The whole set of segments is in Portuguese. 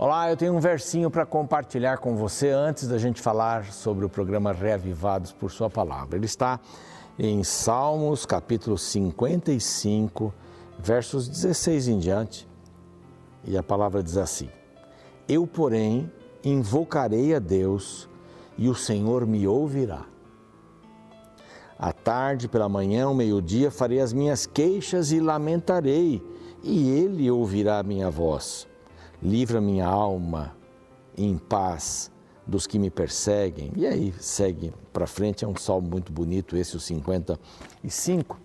Olá, eu tenho um versinho para compartilhar com você antes da gente falar sobre o programa Reavivados por Sua Palavra. Ele está em Salmos, capítulo 55, versos 16 em diante. E a palavra diz assim: Eu, porém, invocarei a Deus e o Senhor me ouvirá. À tarde, pela manhã, ao meio-dia, farei as minhas queixas e lamentarei, e ele ouvirá a minha voz livra minha alma em paz dos que me perseguem. E aí segue para frente, é um salmo muito bonito, esse o 55.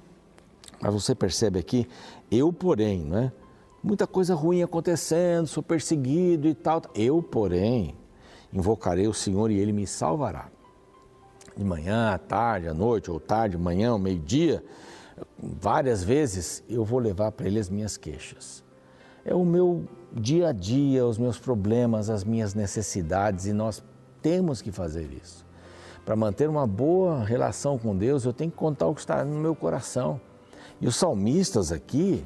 Mas você percebe aqui, eu porém, né? Muita coisa ruim acontecendo, sou perseguido e tal. Eu, porém, invocarei o Senhor e ele me salvará. De manhã, à tarde, à noite, ou tarde, manhã, meio-dia, várias vezes eu vou levar para ele as minhas queixas. É o meu dia a dia, os meus problemas, as minhas necessidades e nós temos que fazer isso. Para manter uma boa relação com Deus, eu tenho que contar o que está no meu coração. E os salmistas aqui,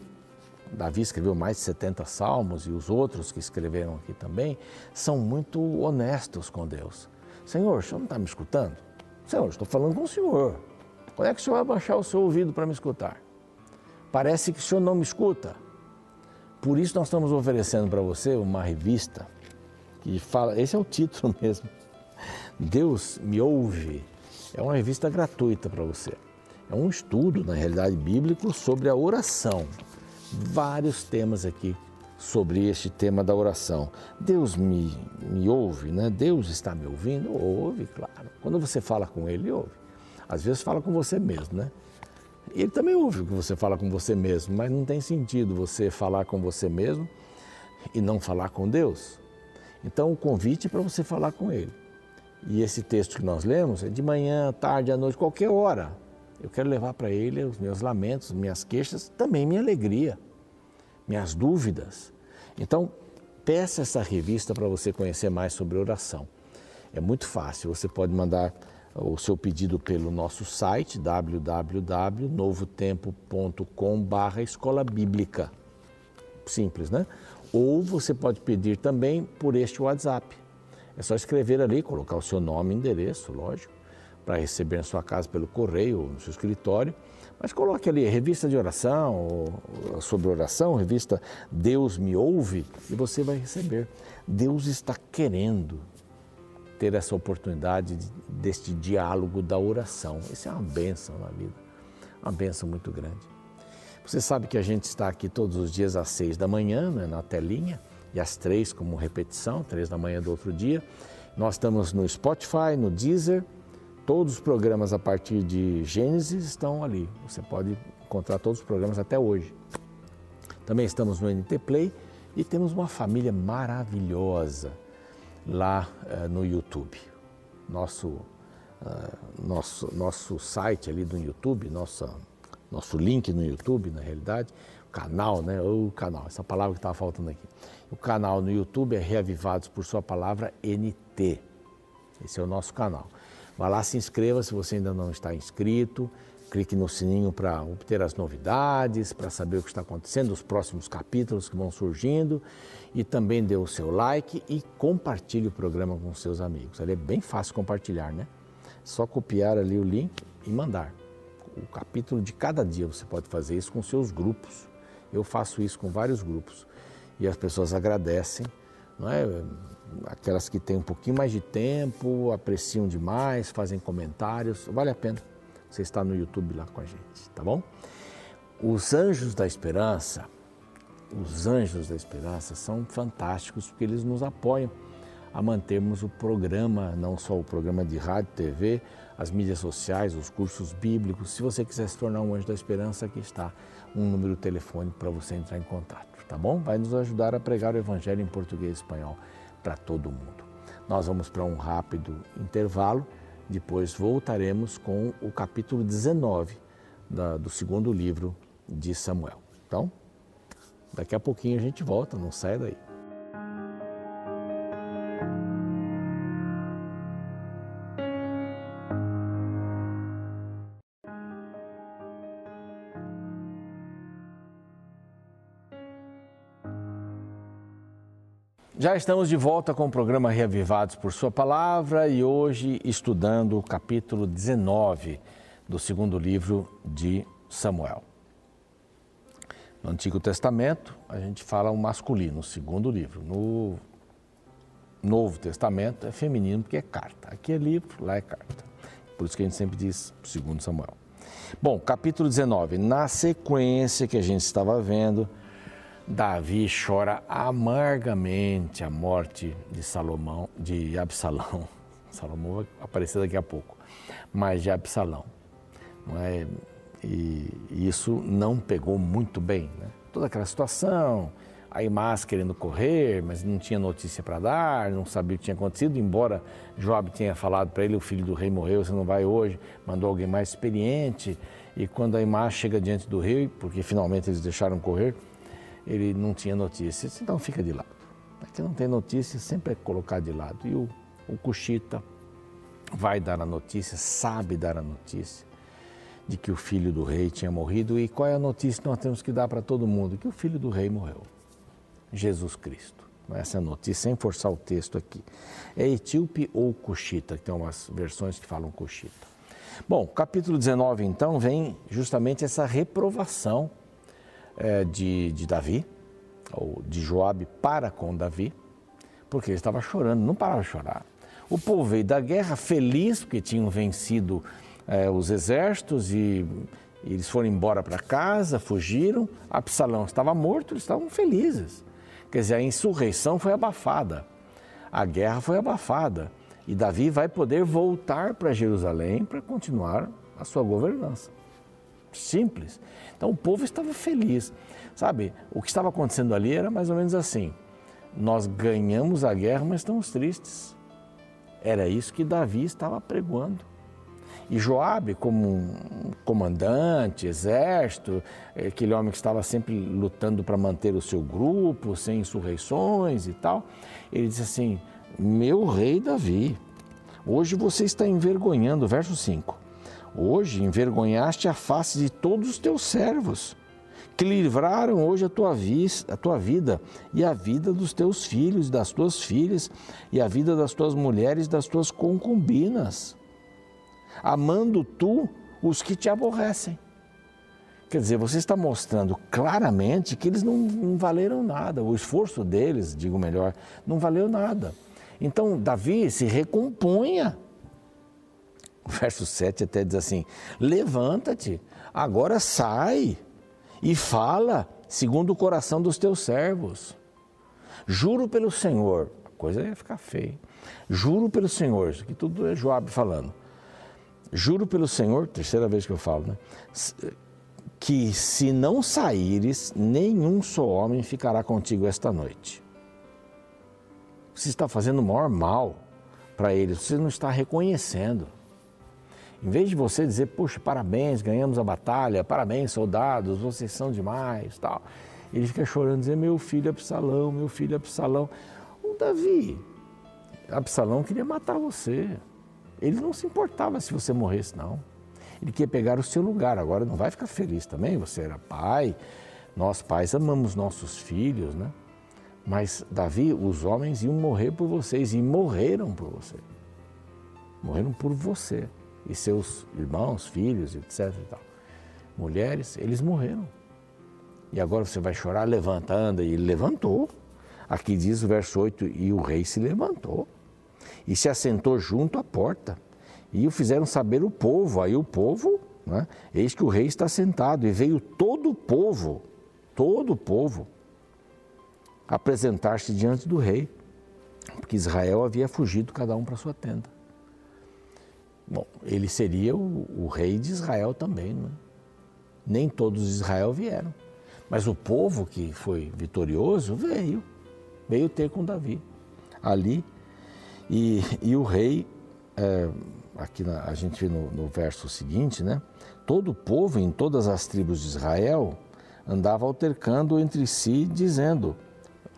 Davi escreveu mais de 70 salmos e os outros que escreveram aqui também, são muito honestos com Deus. Senhor, o senhor não está me escutando? Senhor, estou falando com o senhor. Quando é que o senhor vai baixar o seu ouvido para me escutar? Parece que o senhor não me escuta. Por isso nós estamos oferecendo para você uma revista que fala, esse é o título mesmo. Deus me ouve. É uma revista gratuita para você. É um estudo, na realidade, bíblico sobre a oração. Vários temas aqui sobre este tema da oração. Deus me, me ouve, né? Deus está me ouvindo? Ouve, claro. Quando você fala com Ele, ouve. Às vezes fala com você mesmo, né? Ele também ouve o que você fala com você mesmo, mas não tem sentido você falar com você mesmo e não falar com Deus. Então, o convite é para você falar com Ele. E esse texto que nós lemos é de manhã, tarde, à noite, qualquer hora. Eu quero levar para Ele os meus lamentos, minhas queixas, também minha alegria, minhas dúvidas. Então, peça essa revista para você conhecer mais sobre oração. É muito fácil, você pode mandar o seu pedido pelo nosso site www.novotempo.com/barra escola bíblica. Simples, né? Ou você pode pedir também por este WhatsApp. É só escrever ali, colocar o seu nome e endereço, lógico, para receber na sua casa pelo correio ou no seu escritório. Mas coloque ali revista de oração, sobre oração, revista Deus me ouve, e você vai receber. Deus está querendo ter essa oportunidade de, deste diálogo da oração. Isso é uma benção na vida, uma benção muito grande. Você sabe que a gente está aqui todos os dias às seis da manhã, né, na telinha, e às três como repetição, três da manhã do outro dia. Nós estamos no Spotify, no Deezer, todos os programas a partir de Gênesis estão ali. Você pode encontrar todos os programas até hoje. Também estamos no NT Play e temos uma família maravilhosa lá uh, no YouTube. Nosso, uh, nosso, nosso site ali do YouTube, nossa, nosso link no YouTube, na realidade, canal, né? O canal, essa palavra que estava faltando aqui. O canal no YouTube é Reavivados por Sua Palavra NT. Esse é o nosso canal. Vá lá, se inscreva se você ainda não está inscrito clique no sininho para obter as novidades, para saber o que está acontecendo, os próximos capítulos que vão surgindo e também dê o seu like e compartilhe o programa com seus amigos. Ali é bem fácil compartilhar, né? Só copiar ali o link e mandar. O capítulo de cada dia você pode fazer isso com seus grupos. Eu faço isso com vários grupos e as pessoas agradecem, não é? Aquelas que têm um pouquinho mais de tempo, apreciam demais, fazem comentários, vale a pena. Você está no YouTube lá com a gente, tá bom? Os anjos da esperança, os anjos da esperança são fantásticos porque eles nos apoiam a mantermos o programa, não só o programa de rádio, TV, as mídias sociais, os cursos bíblicos. Se você quiser se tornar um anjo da esperança, aqui está um número telefônico para você entrar em contato, tá bom? Vai nos ajudar a pregar o evangelho em português e espanhol para todo mundo. Nós vamos para um rápido intervalo depois voltaremos com o capítulo 19 da, do segundo livro de Samuel. Então, daqui a pouquinho a gente volta, não sai daí. Já estamos de volta com o programa Reavivados por Sua Palavra e hoje estudando o capítulo 19 do segundo livro de Samuel. No Antigo Testamento, a gente fala o masculino, o segundo livro. No Novo Testamento é feminino porque é carta. Aqui é livro, lá é carta. Por isso que a gente sempre diz segundo Samuel. Bom, capítulo 19. Na sequência que a gente estava vendo, Davi chora amargamente a morte de Salomão, de Absalão. Salomão vai aparecer daqui a pouco, mas de Absalão. Não é? E isso não pegou muito bem, né? Toda aquela situação, a Imás querendo correr, mas não tinha notícia para dar, não sabia o que tinha acontecido, embora Joab tenha falado para ele, o filho do rei morreu, você não vai hoje, mandou alguém mais experiente. E quando a Imás chega diante do rei, porque finalmente eles deixaram correr, ele não tinha notícia. Então fica de lado. Aqui não tem notícia, sempre é colocado de lado. E o, o Cuxita vai dar a notícia, sabe dar a notícia de que o filho do rei tinha morrido. E qual é a notícia que nós temos que dar para todo mundo? Que o filho do rei morreu. Jesus Cristo. Essa é a notícia, sem forçar o texto aqui. É etíope ou cuxita, que tem umas versões que falam cuxita. Bom, capítulo 19, então, vem justamente essa reprovação é, de, de Davi, ou de Joabe para com Davi, porque ele estava chorando, não parava de chorar. O povo veio da guerra feliz porque tinham vencido é, os exércitos e, e eles foram embora para casa, fugiram. Absalão estava morto, eles estavam felizes. Quer dizer, a insurreição foi abafada, a guerra foi abafada e Davi vai poder voltar para Jerusalém para continuar a sua governança. Simples. Então o povo estava feliz. Sabe, o que estava acontecendo ali era mais ou menos assim: nós ganhamos a guerra, mas estamos tristes. Era isso que Davi estava pregoando. E Joabe, como um comandante, exército, aquele homem que estava sempre lutando para manter o seu grupo, sem insurreições e tal, ele disse assim: Meu rei Davi, hoje você está envergonhando, verso 5 Hoje envergonhaste a face de todos os teus servos, que livraram hoje a tua, a tua vida e a vida dos teus filhos, das tuas filhas, e a vida das tuas mulheres, das tuas concubinas, amando tu os que te aborrecem. Quer dizer, você está mostrando claramente que eles não, não valeram nada, o esforço deles, digo melhor, não valeu nada. Então, Davi se recomponha verso 7 até diz assim: Levanta-te, agora sai e fala segundo o coração dos teus servos. Juro pelo Senhor, a coisa ia ficar feia. Juro pelo Senhor, isso aqui tudo é Joab falando. Juro pelo Senhor, terceira vez que eu falo, né? Que se não saíres, nenhum só homem ficará contigo esta noite. Você está fazendo o maior mal para eles, você não está reconhecendo. Em vez de você dizer, puxa, parabéns, ganhamos a batalha, parabéns, soldados, vocês são demais, tal. Ele fica chorando, dizendo, meu filho Absalão, meu filho Absalão. O Davi, Absalão queria matar você. Ele não se importava se você morresse, não. Ele queria pegar o seu lugar. Agora não vai ficar feliz também, você era pai. Nós pais amamos nossos filhos, né? Mas Davi, os homens iam morrer por vocês e morreram por você. Morreram por você e seus irmãos, filhos, etc. Mulheres, eles morreram. E agora você vai chorar, levanta, anda. E ele levantou. Aqui diz o verso 8: E o rei se levantou e se assentou junto à porta. E o fizeram saber o povo. Aí o povo, né, eis que o rei está sentado. E veio todo o povo, todo o povo, apresentar-se diante do rei, porque Israel havia fugido cada um para sua tenda. Bom, ele seria o, o rei de Israel também, não é? Nem todos de Israel vieram. Mas o povo que foi vitorioso veio, veio ter com Davi ali. E, e o rei, é, aqui na, a gente vê no, no verso seguinte, né? Todo o povo em todas as tribos de Israel andava altercando entre si, dizendo,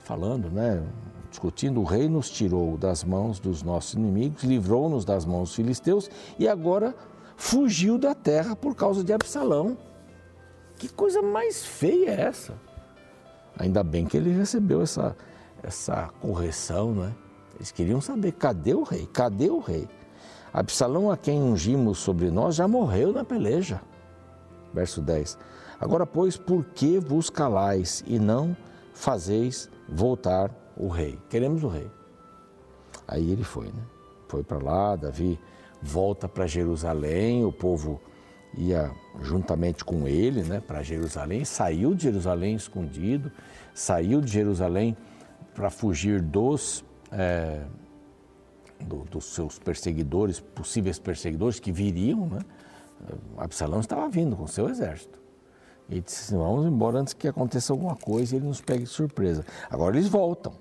falando, né? Discutindo, o rei nos tirou das mãos dos nossos inimigos, livrou-nos das mãos dos filisteus e agora fugiu da terra por causa de Absalão. Que coisa mais feia é essa? Ainda bem que ele recebeu essa, essa correção, não é? Eles queriam saber cadê o rei? Cadê o rei? Absalão, a quem ungimos sobre nós, já morreu na peleja. Verso 10. Agora, pois, por que vos calais e não fazeis voltar o rei? Queremos o rei. Aí ele foi, né? Foi para lá, Davi volta para Jerusalém, o povo ia juntamente com ele, né, para Jerusalém, saiu de Jerusalém escondido, saiu de Jerusalém para fugir dos é, do, dos seus perseguidores, possíveis perseguidores que viriam, né? Absalão estava vindo com seu exército. E disse assim, vamos embora antes que aconteça alguma coisa e ele nos pegue de surpresa. Agora eles voltam.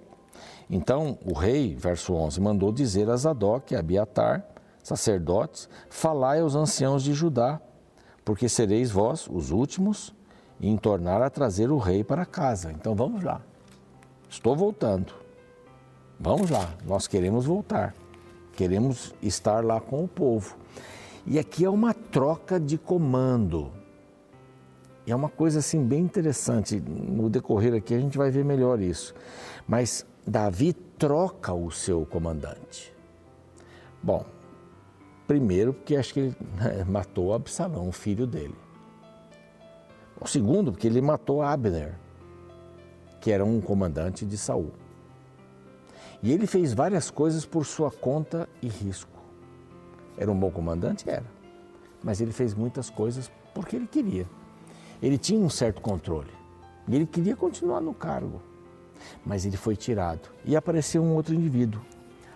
Então o rei, verso 11, mandou dizer a Zadok e a Abiatar, sacerdotes, falai aos anciãos de Judá, porque sereis vós os últimos em tornar a trazer o rei para casa. Então vamos lá. Estou voltando. Vamos lá, nós queremos voltar. Queremos estar lá com o povo. E aqui é uma troca de comando. É uma coisa assim bem interessante. No decorrer aqui a gente vai ver melhor isso. Mas Davi troca o seu comandante. Bom, primeiro porque acho que ele né, matou Absalão, o filho dele. O segundo porque ele matou Abner, que era um comandante de Saul. E ele fez várias coisas por sua conta e risco. Era um bom comandante? Era. Mas ele fez muitas coisas porque ele queria. Ele tinha um certo controle. E ele queria continuar no cargo. Mas ele foi tirado. E apareceu um outro indivíduo,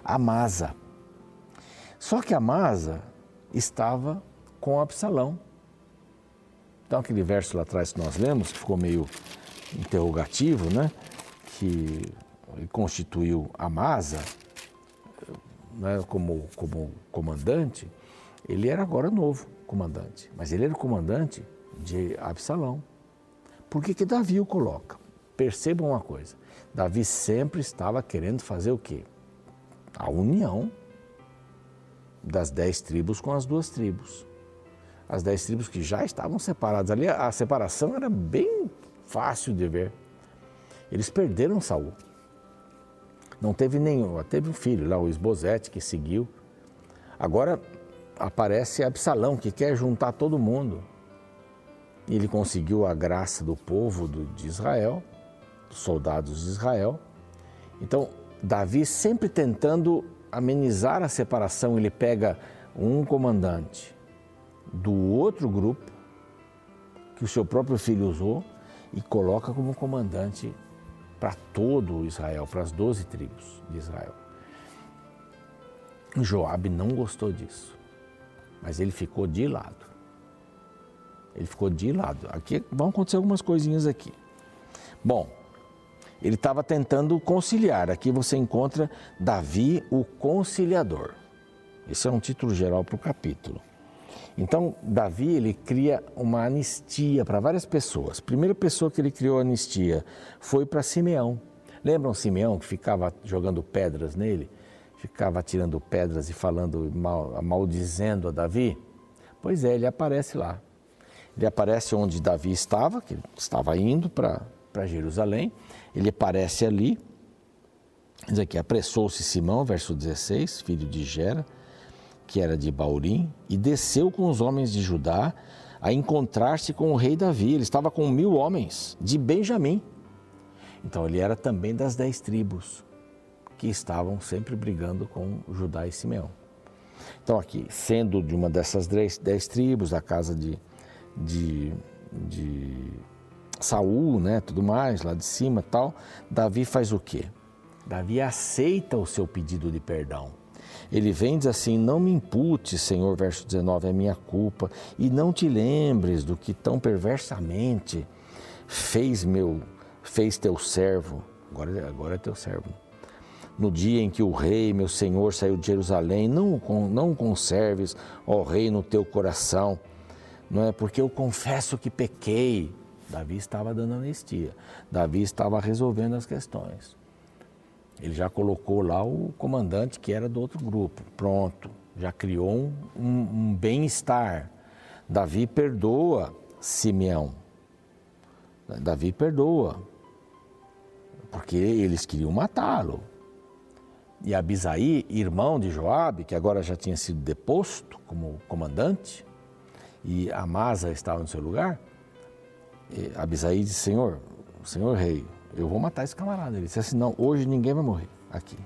Amasa. Só que Amasa estava com Absalão. Então, aquele verso lá atrás que nós lemos, que ficou meio interrogativo, né? Que constituiu Amasa né, como, como comandante, ele era agora novo comandante, mas ele era o comandante de Absalão. Por que, que Davi o coloca? Percebam uma coisa: Davi sempre estava querendo fazer o quê? A união das dez tribos com as duas tribos. As dez tribos que já estavam separadas. Ali a separação era bem fácil de ver. Eles perderam Saul. Não teve nenhum, teve um filho lá, o Esbozete, que seguiu. Agora aparece Absalão, que quer juntar todo mundo. Ele conseguiu a graça do povo de Israel, soldados de Israel. Então, Davi sempre tentando amenizar a separação, ele pega um comandante do outro grupo, que o seu próprio filho usou, e coloca como comandante para todo Israel, para as doze tribos de Israel. Joabe não gostou disso, mas ele ficou de lado. Ele ficou de lado. Aqui vão acontecer algumas coisinhas aqui. Bom, ele estava tentando conciliar. Aqui você encontra Davi, o conciliador. Esse é um título geral para o capítulo. Então, Davi, ele cria uma anistia para várias pessoas. A primeira pessoa que ele criou anistia foi para Simeão. Lembram Simeão que ficava jogando pedras nele? Ficava tirando pedras e falando, mal, maldizendo a Davi? Pois é, ele aparece lá. Ele aparece onde Davi estava, que estava indo para Jerusalém. Ele aparece ali. Diz aqui, apressou-se Simão, verso 16, filho de Gera, que era de Baurim, e desceu com os homens de Judá a encontrar-se com o rei Davi. Ele estava com mil homens de Benjamim. Então ele era também das dez tribos que estavam sempre brigando com Judá e Simeão. Então aqui, sendo de uma dessas dez, dez tribos, a casa de, de, de Saul, né, tudo mais, lá de cima tal, Davi faz o quê? Davi aceita o seu pedido de perdão. Ele vem e diz assim: Não me impute, Senhor, verso 19, é minha culpa, e não te lembres do que tão perversamente fez meu, fez teu servo. Agora, agora é teu servo. No dia em que o rei, meu senhor, saiu de Jerusalém, não, não conserves, ó rei, no teu coração, não é? Porque eu confesso que pequei. Davi estava dando anistia, Davi estava resolvendo as questões. Ele já colocou lá o comandante que era do outro grupo. Pronto, já criou um, um, um bem-estar. Davi perdoa Simeão. Davi perdoa. porque eles queriam matá-lo. E Abisaí, irmão de Joabe, que agora já tinha sido deposto como comandante, e Amasa estava no seu lugar, Abisaí disse, Senhor, Senhor rei, eu vou matar esse camarada. Ele disse assim, não, hoje ninguém vai morrer aqui.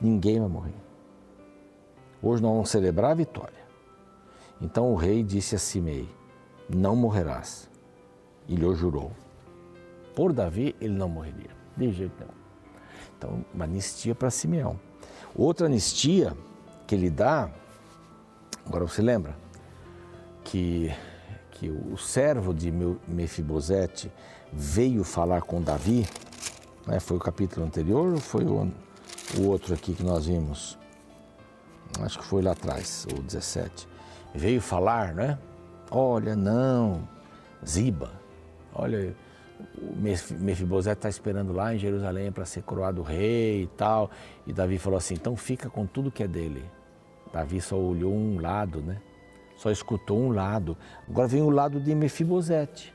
Ninguém vai morrer. Hoje nós vamos celebrar a vitória. Então o rei disse a Simei, não morrerás. E lhe jurou. Por Davi, ele não morreria. De jeito nenhum. Então, uma anistia para Simeão. Outra anistia que ele dá, agora você lembra, que, que o servo de Mefibosete veio falar com Davi, né? foi o capítulo anterior ou foi o, o outro aqui que nós vimos? Acho que foi lá atrás, o 17. Veio falar, né? Olha, não, Ziba, olha, o Mefibosete está esperando lá em Jerusalém para ser coroado rei e tal. E Davi falou assim: então fica com tudo que é dele. Davi só olhou um lado, né? Só escutou um lado. Agora vem o lado de Mefibosete.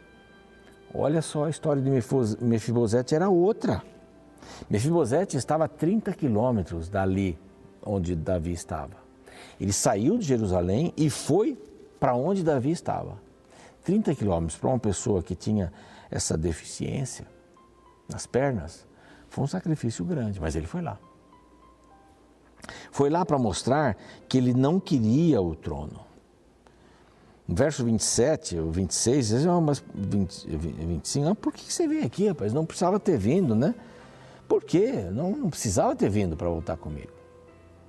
Olha só a história de Mefibosete era outra. Mefibosete estava a 30 quilômetros dali onde Davi estava. Ele saiu de Jerusalém e foi para onde Davi estava. 30 quilômetros para uma pessoa que tinha essa deficiência nas pernas, foi um sacrifício grande, mas ele foi lá. Foi lá para mostrar que ele não queria o trono. Verso 27 ou 26, diz, oh, mas 20, 25, ah, por que você veio aqui, rapaz? Não precisava ter vindo, né? Por quê? Não, não precisava ter vindo para voltar comigo.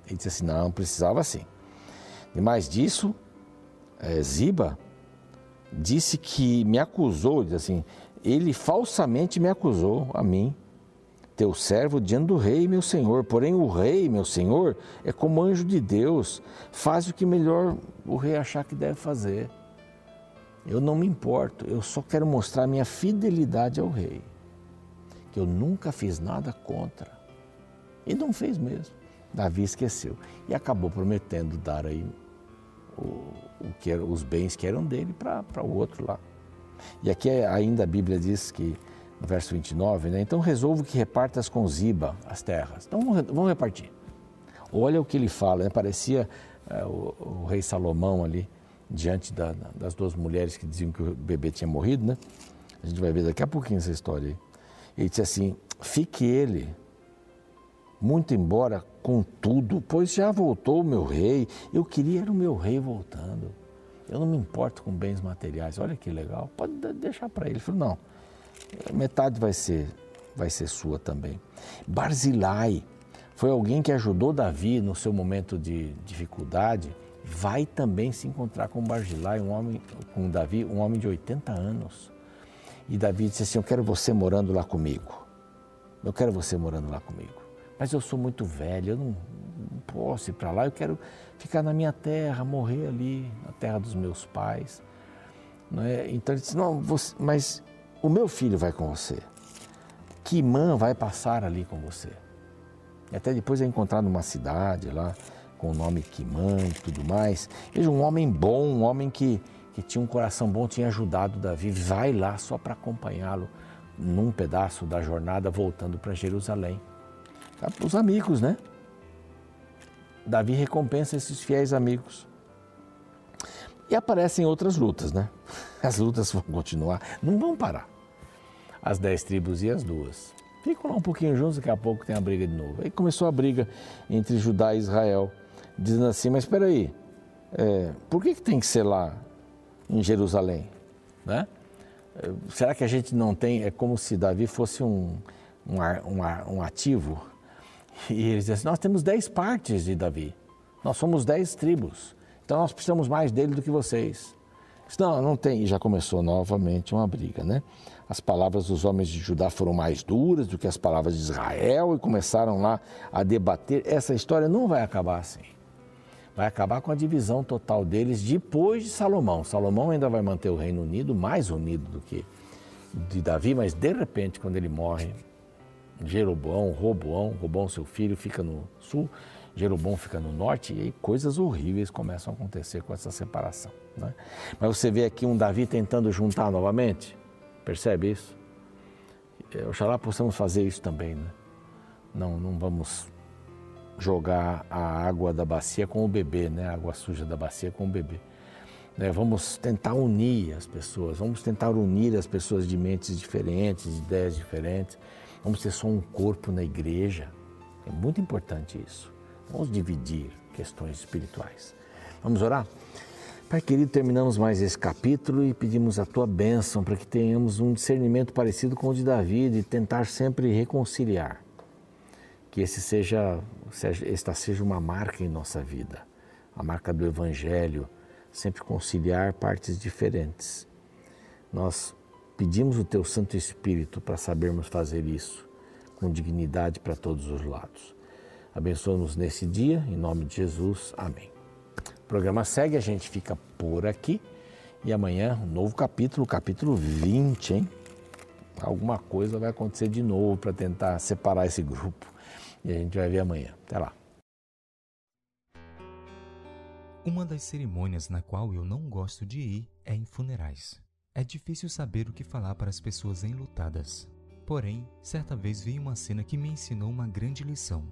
Ele disse assim, não, precisava sim. E mais disso, é, Ziba disse que me acusou, diz assim, ele falsamente me acusou a mim, teu servo, diante do rei, meu senhor. Porém, o rei, meu senhor, é como anjo de Deus, faz o que melhor o rei achar que deve fazer. Eu não me importo, eu só quero mostrar minha fidelidade ao rei, que eu nunca fiz nada contra. E não fez mesmo. Davi esqueceu e acabou prometendo dar aí o, o que era, os bens que eram dele para o outro lá. E aqui ainda a Bíblia diz que, verso 29, né? Então resolvo que repartas com Ziba as terras. Então vamos repartir. Olha o que ele fala, né? parecia é, o, o, rei Salomão ali, diante da, das duas mulheres que diziam que o bebê tinha morrido, né? A gente vai ver daqui a pouquinho essa história aí. Ele disse assim: fique ele, muito embora com tudo, pois já voltou o meu rei. Eu queria era o meu rei voltando. Eu não me importo com bens materiais. Olha que legal. Pode deixar para ele. Ele falou, não, metade vai ser, vai ser sua também. Barzilai foi alguém que ajudou Davi no seu momento de dificuldade. Vai também se encontrar com Barzilai, um homem, com Davi, um homem de 80 anos. E Davi disse assim: Eu quero você morando lá comigo. Eu quero você morando lá comigo. Mas eu sou muito velho, eu não, não posso ir para lá, eu quero ficar na minha terra, morrer ali, na terra dos meus pais. É? Então ele disse, não, você, mas o meu filho vai com você. Quimã vai passar ali com você. E até depois é encontrado numa cidade lá, com o nome Quimã e tudo mais. Veja, um homem bom, um homem que, que tinha um coração bom, tinha ajudado Davi, vai lá só para acompanhá-lo num pedaço da jornada voltando para Jerusalém. Os amigos, né? Davi recompensa esses fiéis amigos. E aparecem outras lutas, né? As lutas vão continuar, não vão parar. As dez tribos e as duas. Ficam lá um pouquinho juntos, daqui a pouco tem a briga de novo. Aí começou a briga entre Judá e Israel, dizendo assim, mas espera aí, é, por que, que tem que ser lá em Jerusalém? Né? É, será que a gente não tem, é como se Davi fosse um, um, um, um ativo e eles dizem assim, nós temos dez partes de Davi, nós somos dez tribos, então nós precisamos mais dele do que vocês. Não, não tem. E já começou novamente uma briga, né? As palavras dos homens de Judá foram mais duras do que as palavras de Israel e começaram lá a debater. Essa história não vai acabar assim. Vai acabar com a divisão total deles depois de Salomão. Salomão ainda vai manter o Reino Unido mais unido do que de Davi, mas de repente, quando ele morre, Jeroboão, Roboão, Roboão, seu filho, fica no sul, Jeroboão fica no norte, e aí coisas horríveis começam a acontecer com essa separação. Né? Mas você vê aqui um Davi tentando juntar novamente, percebe isso? oxalá possamos fazer isso também, né? Não, não vamos jogar a água da bacia com o bebê, né? A água suja da bacia com o bebê. Né? Vamos tentar unir as pessoas, vamos tentar unir as pessoas de mentes diferentes, de ideias diferentes. Vamos ter só um corpo na igreja. É muito importante isso. Vamos dividir questões espirituais. Vamos orar? Pai querido, terminamos mais esse capítulo e pedimos a tua bênção para que tenhamos um discernimento parecido com o de Davi e tentar sempre reconciliar. Que esse seja, esta seja uma marca em nossa vida, a marca do Evangelho, sempre conciliar partes diferentes. Nós pedimos o teu Santo Espírito para sabermos fazer isso com dignidade para todos os lados. Abençoa-nos nesse dia, em nome de Jesus. Amém. O programa segue, a gente fica por aqui. E amanhã, um novo capítulo, capítulo 20, hein? Alguma coisa vai acontecer de novo para tentar separar esse grupo. E a gente vai ver amanhã. Até lá. Uma das cerimônias na qual eu não gosto de ir é em funerais. É difícil saber o que falar para as pessoas enlutadas. Porém, certa vez vi uma cena que me ensinou uma grande lição.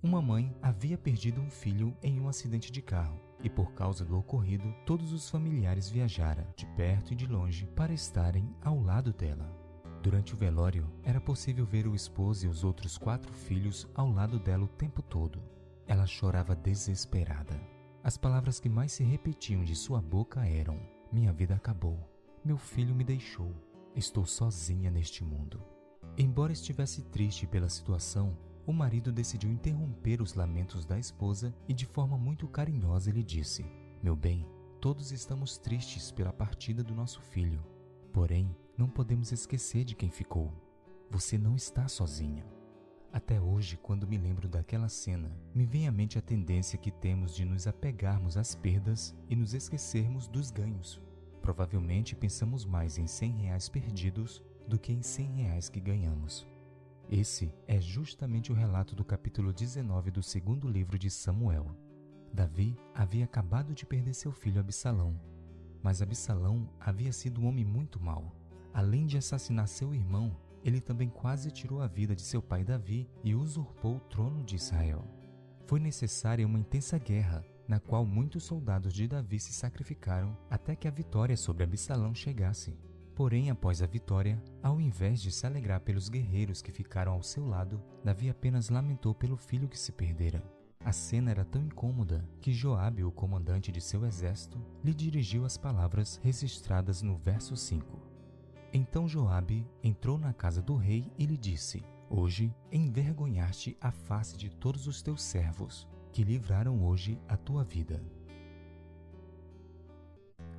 Uma mãe havia perdido um filho em um acidente de carro e, por causa do ocorrido, todos os familiares viajaram, de perto e de longe, para estarem ao lado dela. Durante o velório, era possível ver o esposo e os outros quatro filhos ao lado dela o tempo todo. Ela chorava desesperada. As palavras que mais se repetiam de sua boca eram: Minha vida acabou. Meu filho me deixou. Estou sozinha neste mundo. Embora estivesse triste pela situação, o marido decidiu interromper os lamentos da esposa e, de forma muito carinhosa, lhe disse: Meu bem, todos estamos tristes pela partida do nosso filho. Porém, não podemos esquecer de quem ficou. Você não está sozinha. Até hoje, quando me lembro daquela cena, me vem à mente a tendência que temos de nos apegarmos às perdas e nos esquecermos dos ganhos. Provavelmente pensamos mais em 100 reais perdidos do que em 100 reais que ganhamos. Esse é justamente o relato do capítulo 19 do segundo livro de Samuel. Davi havia acabado de perder seu filho Absalão, mas Absalão havia sido um homem muito mau. Além de assassinar seu irmão, ele também quase tirou a vida de seu pai Davi e usurpou o trono de Israel. Foi necessária uma intensa guerra, na qual muitos soldados de Davi se sacrificaram até que a vitória sobre Absalão chegasse. Porém, após a vitória, ao invés de se alegrar pelos guerreiros que ficaram ao seu lado, Davi apenas lamentou pelo filho que se perdera. A cena era tão incômoda que Joabe, o comandante de seu exército, lhe dirigiu as palavras registradas no verso 5. Então Joabe entrou na casa do rei e lhe disse: Hoje envergonhaste a face de todos os teus servos, que livraram hoje a tua vida.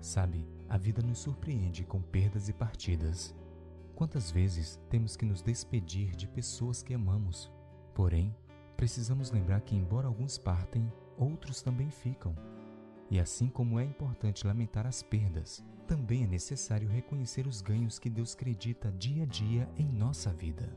Sabe, a vida nos surpreende com perdas e partidas. Quantas vezes temos que nos despedir de pessoas que amamos? Porém, precisamos lembrar que, embora alguns partem, outros também ficam. E assim como é importante lamentar as perdas, também é necessário reconhecer os ganhos que Deus acredita dia a dia em nossa vida.